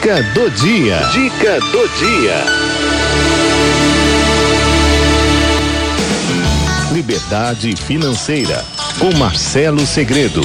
Dica do dia. Dica do dia. Liberdade financeira com Marcelo Segredo.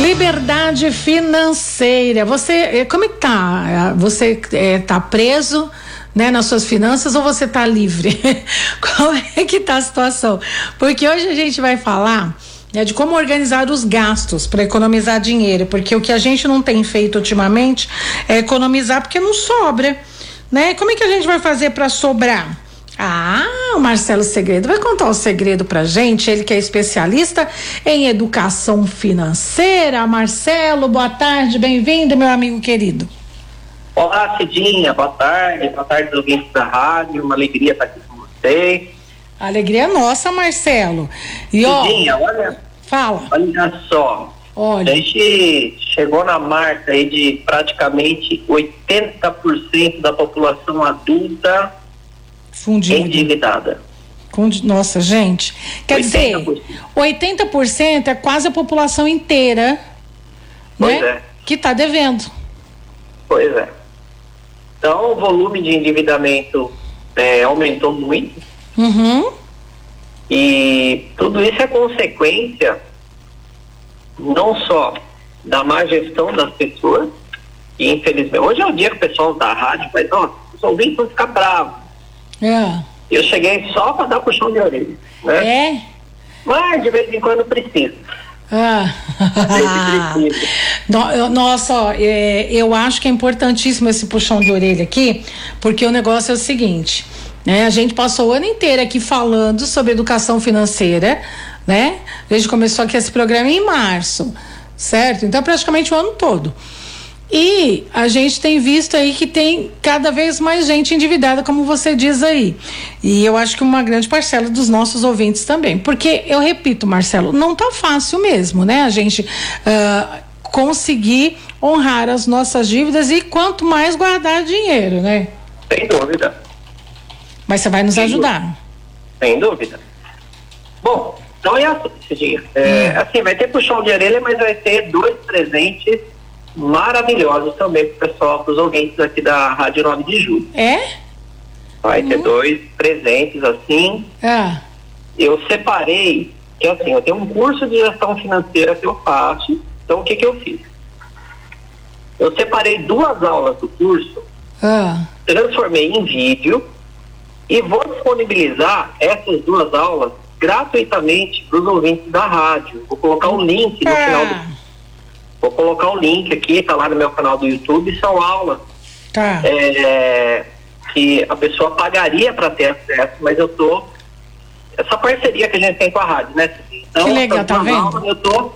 Liberdade financeira. Você, eh, como é que tá? Você é, tá preso? Né, nas suas finanças ou você tá livre? Como é que tá a situação? Porque hoje a gente vai falar né, de como organizar os gastos para economizar dinheiro, porque o que a gente não tem feito ultimamente é economizar porque não sobra, né? Como é que a gente vai fazer para sobrar? Ah, o Marcelo Segredo vai contar o segredo pra gente, ele que é especialista em educação financeira. Marcelo, boa tarde, bem-vindo, meu amigo querido. Olá, Cidinha, boa tarde, boa tarde, ouvintes da rádio, uma alegria estar aqui com vocês. Alegria nossa, Marcelo. E ó, Cidinha, olha, fala. olha só, Olha. a gente chegou na marca aí de praticamente 80% da população adulta Fundido. endividada. Nossa, gente. Quer 80%. dizer, 80% é quase a população inteira, Pois né? é. Que tá devendo. Pois é. Então, o volume de endividamento é, aumentou muito Uhum. E tudo isso é consequência não só da má gestão das pessoas, e infelizmente, hoje é o dia que o pessoal da rádio faz, ó, os ouvintes vão ficar bravos. É. Eu cheguei só para dar puxão de orelha, né? É? Mas de vez em quando precisa. Ah. Nossa, é, eu acho que é importantíssimo esse puxão de orelha aqui, porque o negócio é o seguinte, né? A gente passou o ano inteiro aqui falando sobre educação financeira, né? A gente começou aqui esse programa em março, certo? Então praticamente o ano todo. E a gente tem visto aí que tem cada vez mais gente endividada, como você diz aí. E eu acho que uma grande parcela dos nossos ouvintes também. Porque, eu repito, Marcelo, não tá fácil mesmo, né? A gente ah, conseguir honrar as nossas dívidas e quanto mais guardar dinheiro, né? Sem dúvida, Mas você vai nos Sem ajudar. sem dúvida. Bom, então é assim, Cidinha. É, assim, vai ter puxão de orelha, mas vai ter dois presentes maravilhosos também para o pessoal, para os ouvintes aqui da Rádio 9 de Julho. É? Vai ter dois presentes assim. Ah, Eu separei, que assim, eu tenho um curso de gestão financeira que eu faço. Então o que que eu fiz? Eu separei duas aulas do curso, ah, transformei em vídeo e vou disponibilizar essas duas aulas gratuitamente para os ouvintes da rádio. Vou colocar o link no final do, Vou colocar o link aqui, tá lá no meu canal do YouTube, são aulas tá. é, que a pessoa pagaria para ter acesso, mas eu tô. Essa parceria que a gente tem com a rádio, né? Então, Que legal, tá vendo? aulas Eu tô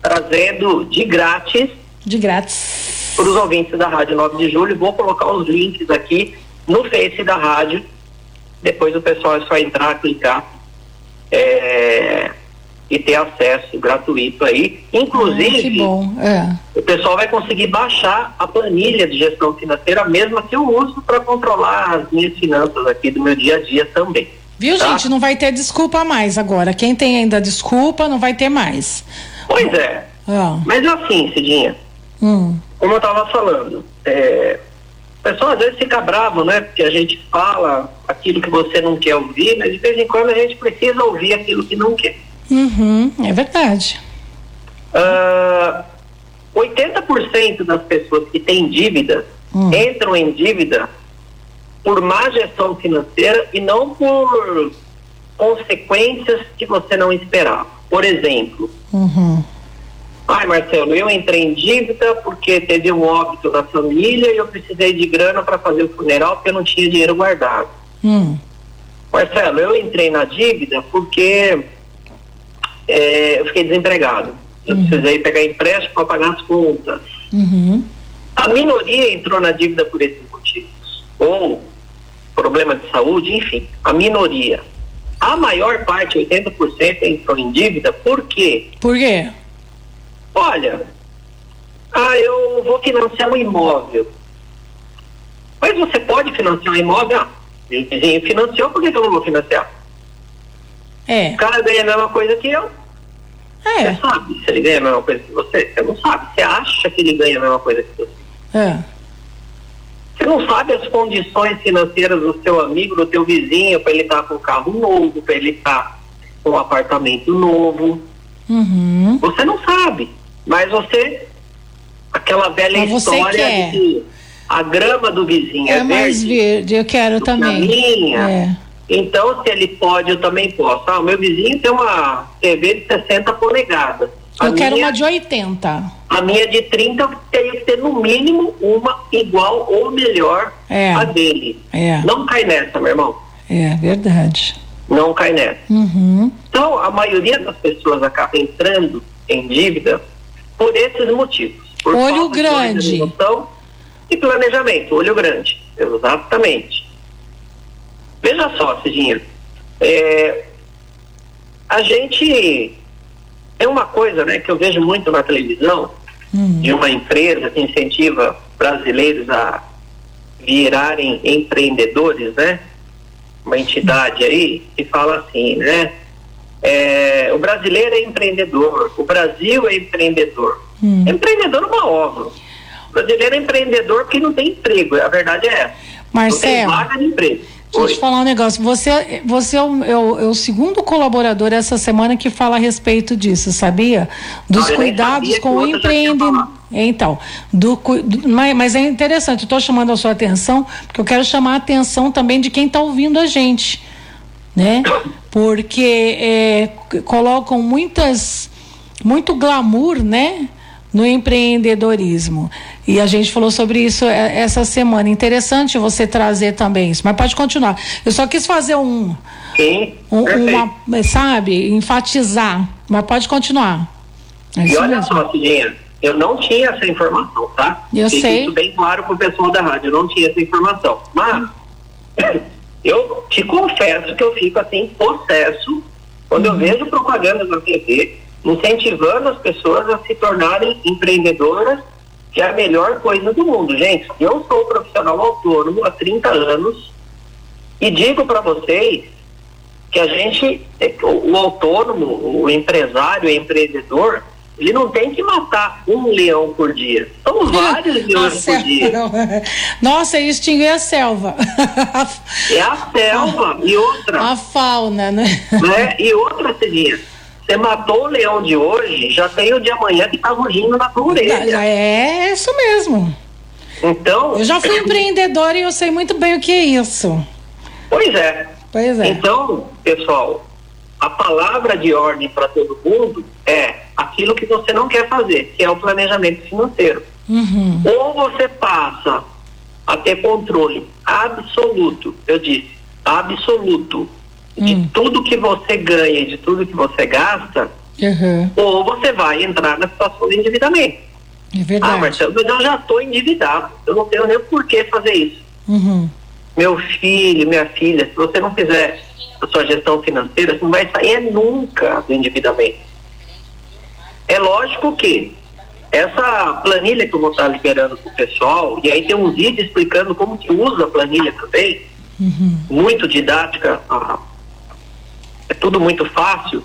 trazendo de grátis De grátis. para os ouvintes da Rádio 9 de Julho. Vou colocar os links aqui no Face da rádio. Depois o pessoal é só entrar, clicar é, e ter acesso gratuito aí. Inclusive, Ah. É. o pessoal vai conseguir baixar a planilha de gestão financeira, mesma que eu uso para controlar as minhas finanças aqui do meu dia a dia também. Viu, Tá. gente? Não vai ter desculpa mais agora. Quem tem ainda desculpa, não vai ter mais. Pois é. Ah, Mas assim, Cidinha, hum, como eu estava falando, é, o pessoal às vezes fica bravo, né? Porque a gente fala aquilo que você não quer ouvir, mas de vez em quando a gente precisa ouvir aquilo que não quer. uhum, é verdade. Ah, 80% das pessoas que têm dívidas Hum. entram em dívida por má gestão financeira e não por consequências que você não esperava. Por exemplo, Uhum. Ai Marcelo, eu entrei em dívida porque teve um óbito na família e eu precisei de grana para fazer o funeral porque eu não tinha dinheiro guardado. Hum, Marcelo, eu entrei na dívida porque é, eu fiquei desempregado. Eu precisei pegar empréstimo para pagar as contas. uhum, A minoria entrou na dívida por esses motivos. Ou problema de saúde, enfim, a minoria. A maior parte, 80%, entrou em dívida por quê? Por quê? Olha, ah, eu vou financiar um imóvel. Mas você pode financiar um imóvel? Ah, meu vizinho financiou, por que eu não vou financiar? É, O cara ganha a mesma coisa que eu. é, Você sabe se ele ganha a mesma coisa que você? Você não sabe. Você acha que ele ganha a mesma coisa que você. é. Você não sabe as condições financeiras do seu amigo, do teu vizinho, para ele estar tá com um carro novo, para ele estar tá com um apartamento novo. Uhum. Você não sabe, mas você, aquela velha mas história quer. de que a grama do vizinho é, é mais verde, eu quero também. Minha. É. Então, se ele pode, eu também posso. Ah, o meu vizinho tem uma TV de 60 polegadas. A eu quero minha, uma de 80. A minha de 30 eu teria que ter no mínimo uma igual ou melhor é. a dele. É. Não cai nessa, meu irmão. É, verdade. Não cai nessa. Uhum. Então, a maioria das pessoas acaba entrando em dívida por esses motivos. Por Olho grande. e planejamento. Olho grande. Exatamente. Veja só, Cidinha. É, a gente. É uma coisa né, que eu vejo muito na televisão, Hum. de uma empresa que incentiva brasileiros a virarem empreendedores, né? Uma entidade aí que fala assim, né? É, o brasileiro é empreendedor, o Brasil é empreendedor. Hum. Empreendedor é uma obra. O brasileiro é empreendedor porque não tem emprego, a verdade é essa. Marcelo. Não tem vaga de emprego. Deixa eu te falar um negócio. Você, você é, o, é, o, é o segundo colaborador essa semana que fala a respeito disso, sabia? Dos Não, eu nem cuidados com o empreendimento. falado. Então, do, do- mas, é interessante, estou chamando a sua atenção, porque eu quero chamar a atenção também de quem está ouvindo a gente. Né? Porque é, colocam muitas, muito glamour, né? No empreendedorismo. E a gente falou sobre isso é, essa semana. Interessante você trazer também isso. Mas pode continuar. Eu só quis fazer um, Sim, um uma, sabe, enfatizar. Mas pode continuar. É E olha mesmo. só, Cidinha, eu não tinha essa informação, tá? Eu Fique sei. Isso bem claro pro pessoal da rádio, eu não tinha essa informação. Mas eu te confesso que eu fico assim, possesso, quando Uhum. eu vejo propaganda na TV, incentivando as pessoas a se tornarem empreendedoras, que é a melhor coisa do mundo. Gente, eu sou profissional autônomo há 30 anos e digo para vocês que a gente, o, o autônomo, o empresário, o empreendedor, ele não tem que matar um leão por dia. São vários leões por dia. Nossa, e extinguir a selva. É a selva. E outra, a fauna, né? né? E outra, Cidinha, você matou o leão de hoje, já tem o de amanhã que tá rugindo na tua orelha. É isso mesmo. Então, Eu já fui empreendedora e eu sei muito bem o que é isso. pois é. Pois é. Então, pessoal, a palavra de ordem para todo mundo é aquilo que você não quer fazer, que é o planejamento financeiro. Uhum. Ou você passa a ter controle absoluto, eu disse, absoluto, de Hum. tudo que você ganha e de tudo que você gasta, Uhum. ou você vai entrar na situação de endividamento. É Ah, verdade. Marcelo, mas eu já estou endividado, eu não tenho nem por que fazer isso. Uhum. Meu filho, minha filha, se você não fizer a sua gestão financeira, você não vai sair nunca do endividamento. É lógico que essa planilha que eu vou estar liberando para o pessoal, e aí tem um vídeo explicando como que usa a planilha também, muito didática, é tudo muito fácil.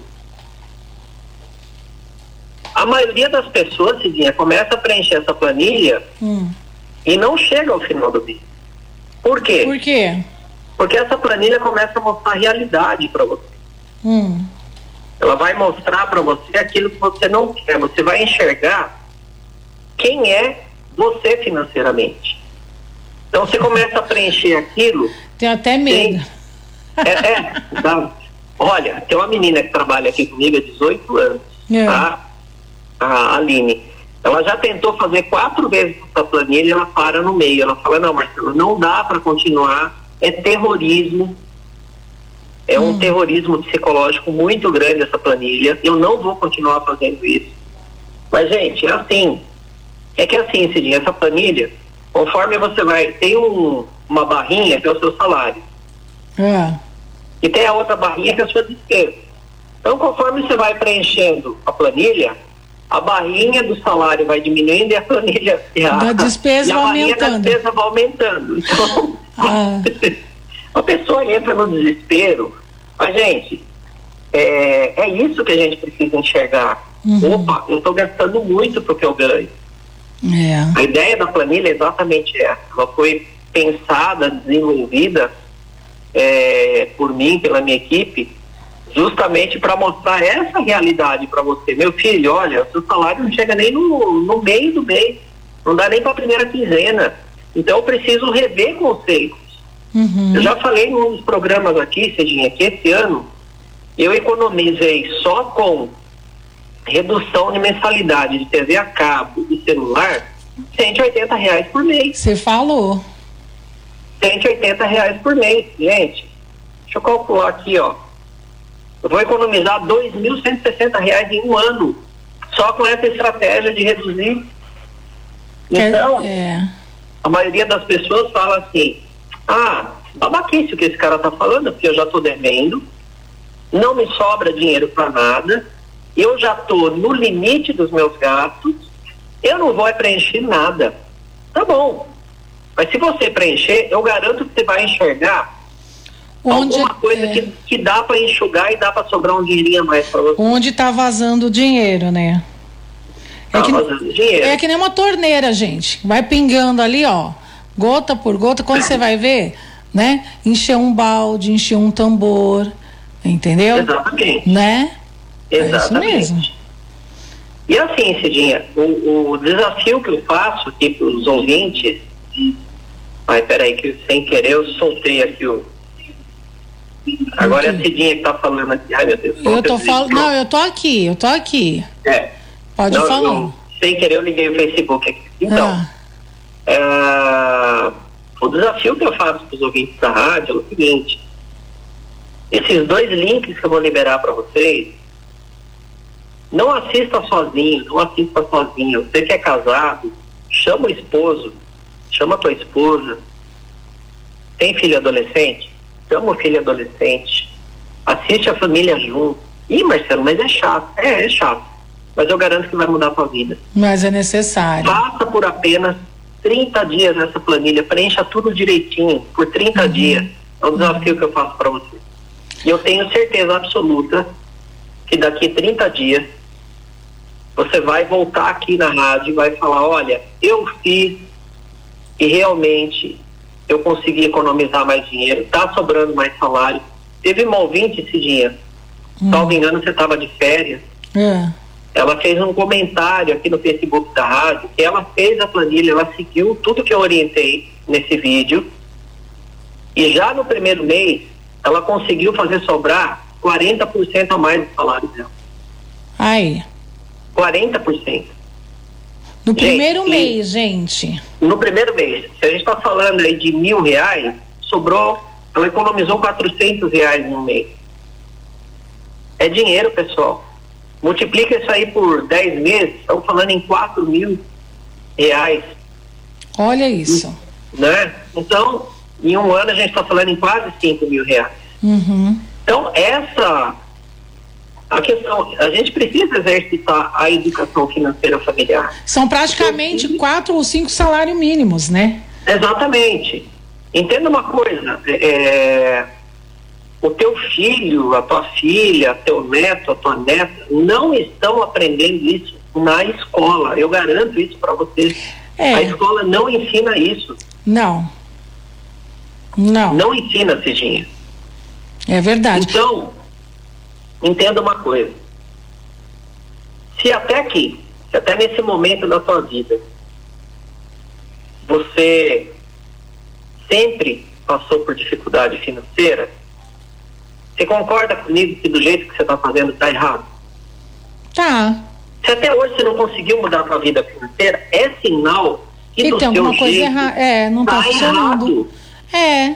A maioria das pessoas, Cidinha, começa a preencher essa planilha Hum. e não chega ao final do mês. Por quê? Por quê? Porque essa planilha começa a mostrar a realidade para você. Hum. Ela vai mostrar para você aquilo que você não quer. Você vai enxergar quem é você financeiramente. Então você começa a preencher aquilo. Tenho até medo. É, é, tá? Olha, tem uma menina que trabalha aqui comigo há 18 anos, É. tá? A Aline. Ela já tentou fazer quatro vezes essa planilha e ela para no meio. Ela fala, não, Marcelo, não dá para continuar. É terrorismo. É um terrorismo psicológico muito grande essa planilha. Eu não vou continuar fazendo isso. Mas, gente, é assim. É que é assim, Cidinha, essa planilha, conforme você vai, tem um, uma barrinha que é o seu salário. Ah. E tem a outra barrinha que é a sua despesa. Então, conforme você vai preenchendo a planilha, a barrinha do salário vai diminuindo e a planilha. e a- Da despesa e a vai aumentando. Da despesa vai aumentando. Então, Ah. a pessoa entra no desespero. Mas, gente, é, é isso que a gente precisa enxergar. Uhum. Opa, eu estou gastando muito porque eu ganho. É. A ideia da planilha é exatamente essa. Ela foi pensada, desenvolvida é, por mim, pela minha equipe, justamente para mostrar essa realidade para você. Meu filho, olha, seu salário não chega nem no, no meio do mês, não dá nem para a primeira quinzena. Então eu preciso rever conceitos. Uhum. Eu já falei em um dos programas aqui, Cidinha, que esse ano eu economizei só com redução de mensalidade de TV a cabo e celular 180 reais por mês. Você falou. 180 reais por mês, gente. Deixa eu calcular aqui, ó. Eu vou economizar 2.160 reais em um ano, só com essa estratégia de reduzir. Então, é. a maioria das pessoas fala assim, ah, babaquice o que esse cara tá falando, porque eu já tô devendo, não me sobra dinheiro para nada, eu já tô no limite dos meus gastos, eu não vou preencher nada. Tá bom. Mas se você preencher, eu garanto que você vai enxergar Onde, alguma coisa é... que, que dá para enxugar e dá para sobrar um dinheirinho a mais para você. Onde está vazando o dinheiro, né? É, tá que, vazando dinheiro. é que nem uma torneira, gente. Vai pingando ali, ó, gota por gota. Quando você vai ver, né? Encher um balde, encher um tambor, entendeu? Exatamente. Né? Exatamente. É isso mesmo. E assim, Cidinha, o, o desafio que eu faço aqui para os ouvintes. Ai, peraí, que sem querer eu soltei aqui o Agora é a Cidinha que tá falando aqui. Ai, meu Deus. Eu tô falando. Não, eu tô aqui, eu tô aqui. É. Pode não, falar. Não, sem querer eu liguei o Facebook aqui. Então, ah. é, o desafio que eu faço para os ouvintes da rádio é o seguinte: esses dois links que eu vou liberar para vocês, não assista sozinho, não assista sozinho. Você que é casado, chama o esposo, chama a tua esposa. Tem filho adolescente? Chama o filho adolescente, assiste a família junto. Ih, Marcelo, mas é chato. É, é chato. Mas eu garanto que vai mudar a sua vida. Mas é necessário. Passa por apenas 30 dias nessa planilha, preencha tudo direitinho, por 30 uhum. dias. É o desafio uhum. que eu faço para você. E eu tenho certeza absoluta que daqui 30 dias você vai voltar aqui na rádio e vai falar, olha, eu fiz e realmente eu consegui economizar mais dinheiro, está sobrando mais salário. Teve uma ouvinte esse dia, hum. salvo engano, você estava de férias. É. Ela fez um comentário aqui no Facebook da rádio, que ela fez a planilha, ela seguiu tudo que eu orientei nesse vídeo. E já no primeiro mês, ela conseguiu fazer sobrar 40% a mais do salário dela. Aí. 40%. No primeiro gente, mês, gente. No primeiro mês. Se a gente está falando aí de mil reais, sobrou, ela economizou 400 reais no mês. É dinheiro, pessoal. Multiplica isso aí por 10 meses, estamos falando em 4 mil reais. Olha isso. Né? Então, em um ano a gente está falando em quase 5 mil reais. Uhum. Então, essa a questão, a gente precisa exercitar a educação financeira familiar. São praticamente quatro ou cinco salários mínimos, né? Exatamente. Entenda uma coisa, é, é, o teu filho, a tua filha, teu neto, a tua neta, não estão aprendendo isso na escola. Eu garanto isso para vocês. É. A escola não ensina isso. Não. Não. Não ensina, Cidinha. É verdade. Então, entenda uma coisa. Se até aqui, se até nesse momento da sua vida, você sempre passou por dificuldade financeira, você concorda comigo que do jeito que você está fazendo está errado? Tá. Se até hoje você não conseguiu mudar a sua vida financeira, é sinal que, que do tem alguma coisa errada. É, não está tá funcionando. É.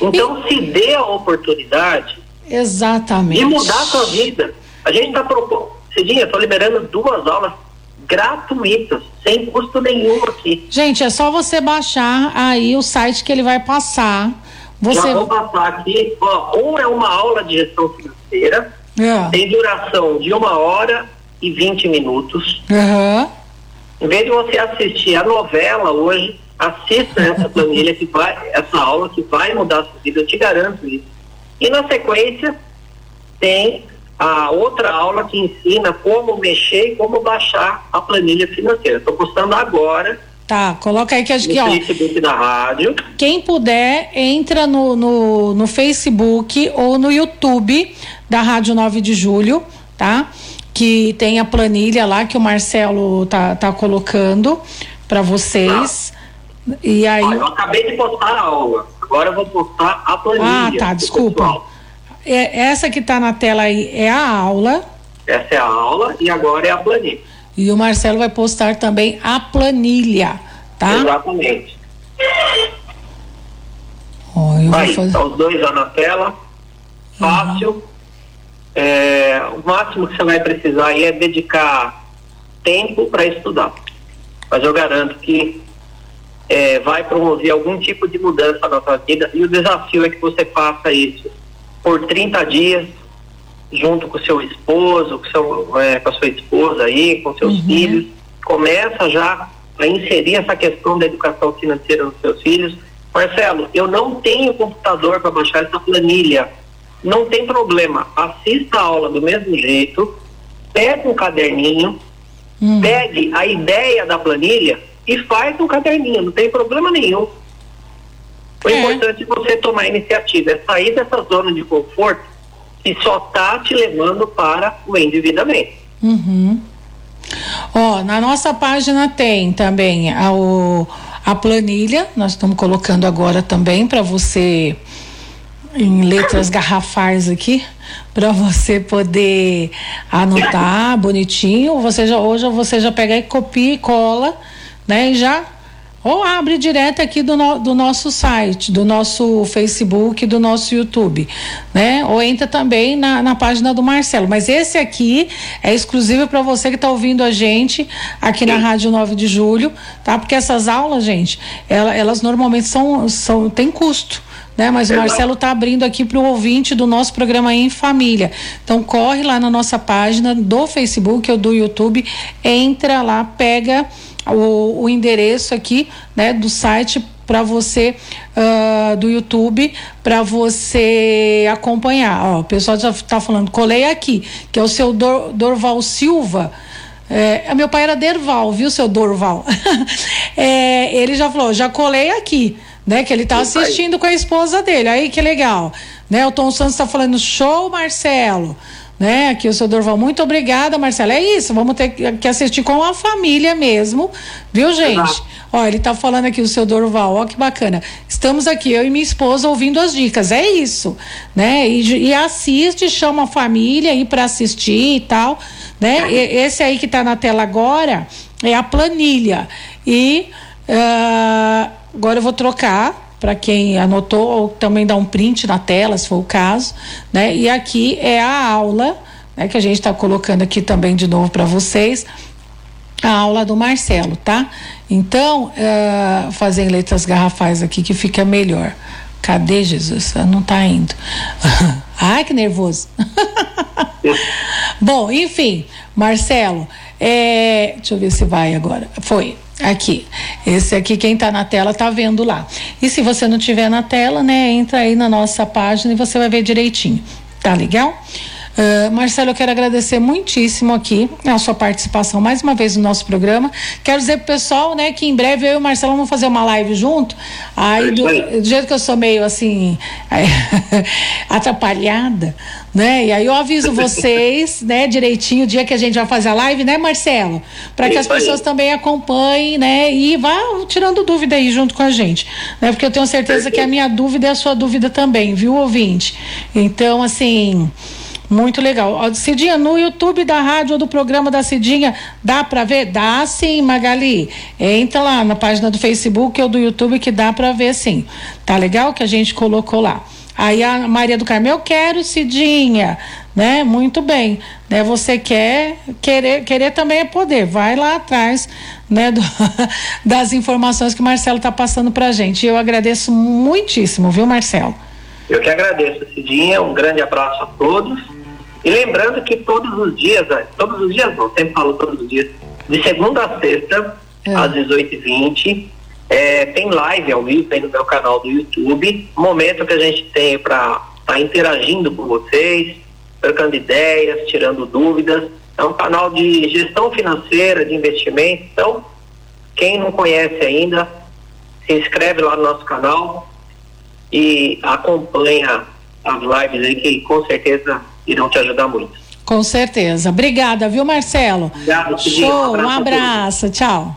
Então e... se dê a oportunidade Exatamente. E mudar a sua vida. A gente está propondo. Cidinha, estou liberando duas aulas gratuitas, sem custo nenhum aqui. Gente, é só você baixar aí o site que ele vai passar. Você... Já vou passar aqui. Ó, um é uma aula de gestão financeira. É. Tem duração de uma hora e 20 minutos. Uhum. Em vez de você assistir a novela hoje, assista essa planilha que vai, essa aula que vai mudar a sua vida, eu te garanto isso. E na sequência tem a outra aula que ensina como mexer e como baixar a planilha financeira. Estou postando agora Tá, coloca aí que acho no que, ó. Facebook da rádio. Quem puder, entra no, no, no Facebook ou no YouTube da Rádio 9 de Julho, tá? Que tem a planilha lá que o Marcelo tá, tá colocando para vocês. E aí. Eu acabei de postar a aula. Agora eu vou postar a planilha. Ah, tá, desculpa. É, essa que tá na tela aí é a aula. Essa é a aula e agora é a planilha. E o Marcelo vai postar também a planilha, tá? Exatamente. Vou Aí, fazer. tá os dois lá na tela. Fácil. É, o máximo que você vai precisar aí é dedicar tempo para estudar. Mas eu garanto que é, vai promover algum tipo de mudança na sua vida e o desafio é que você faça isso por 30 dias junto com seu esposo, com, seu, é, com a sua esposa aí, com seus filhos. Começa já a inserir essa questão da educação financeira nos seus filhos. Marcelo, eu não tenho computador para baixar essa planilha. Não tem problema. Assista a aula do mesmo jeito, pega um caderninho, pegue a ideia da planilha e faz um caderninho, não tem problema nenhum. O É. importante é você tomar iniciativa, é sair dessa zona de conforto que só está te levando para o endividamento. Uhum. Ó, na nossa página tem também a, o- a planilha, nós estamos colocando agora também para você em letras garrafais aqui, para você poder anotar bonitinho. Você já, hoje você já pega e copia e cola, né? E já ou abre direto aqui do, no- do nosso site, do nosso Facebook, do nosso YouTube, né? Ou entra também na, na página do Marcelo. Mas esse aqui é exclusivo para você que está ouvindo a gente aqui na Rádio 9 de Julho, tá? Porque essas aulas, gente, ela- elas normalmente são, são tem custo. Né? Mas o. Marcelo está abrindo aqui para o ouvinte do nosso programa em família. Então corre lá na nossa página do Facebook ou do YouTube, entra lá, pega o, o endereço aqui, né, do site para você ah, do YouTube para você acompanhar. Ó, o pessoal já está falando, colei aqui, que é o seu Dor- Dorval Silva. É, meu pai era Derval, viu, seu Dorval? É, ele já falou, já colei aqui, né? Que ele tá aí. assistindo com a esposa dele. Aí que legal. Né? O Tom Santos está falando, show, Marcelo. Né? Aqui o seu Dorval, muito obrigada, Marcelo. É isso, vamos ter que assistir com a família mesmo, viu, gente? Ó, ele tá falando aqui, o seu Dorval, ó que bacana. Estamos aqui, eu e minha esposa, ouvindo as dicas, é isso, né? E, e assiste, chama a família aí para assistir e tal, né? E- esse aí que tá na tela agora é a planilha. E ah, agora eu vou trocar para quem anotou ou também dar um print na tela, se for o caso, né? E aqui é a aula, né, que a gente está colocando aqui também de novo para vocês a aula do Marcelo, tá? Então, eh, fazer em letras garrafais aqui que fica melhor. Cadê Jesus? Ah, Não tá indo. Ai, que nervoso. Bom, enfim, Marcelo, é, deixa eu ver se vai agora. Foi. Aqui. Esse aqui, quem tá na tela, tá vendo lá. E se você não tiver na tela, né, entra aí na nossa página e você vai ver direitinho. Tá legal? Ah, Marcelo, eu quero agradecer muitíssimo aqui a sua participação mais uma vez no nosso programa. Quero dizer pro pessoal, né, que em breve eu e o Marcelo vamos fazer uma live junto. Aí, do, do jeito que eu sou meio assim, atrapalhada, né? E aí eu aviso vocês, né, direitinho o dia que a gente vai fazer a live, né, Marcelo? Para que as pessoas também acompanhem, né? E vá tirando dúvida aí junto com a gente, né? Porque eu tenho certeza que a minha dúvida é a sua dúvida também, viu, ouvinte? Então, assim. Muito legal. Cidinha, no YouTube da rádio ou do programa da Cidinha, dá pra ver? Dá sim, Magali. Entra lá na página do Facebook ou do YouTube que dá pra ver sim. Tá legal que a gente colocou lá. Aí a Maria do Carmo, eu quero Cidinha, né? Muito bem, né? Você quer, querer, querer também é poder. Vai lá atrás, né? do- das informações que o Marcelo tá passando pra gente. Eu agradeço muitíssimo, viu, Marcelo? Eu que agradeço, Cidinha. Um grande abraço a todos. E lembrando que todos os dias, eh, todos os dias não, sempre falo todos os dias, de segunda a sexta, É. às 18h20, eh, tem live ao vivo aí no meu canal do YouTube. Momento que a gente tem para estar interagindo com vocês, trocando ideias, tirando dúvidas. É um canal de gestão financeira, de investimento. Então, Quem não conhece ainda, se inscreve lá no nosso canal e acompanha as lives aí que com certeza irão te ajudar muito. Com certeza. Obrigada, viu, Marcelo? Obrigado, Show, um abraço, tchau.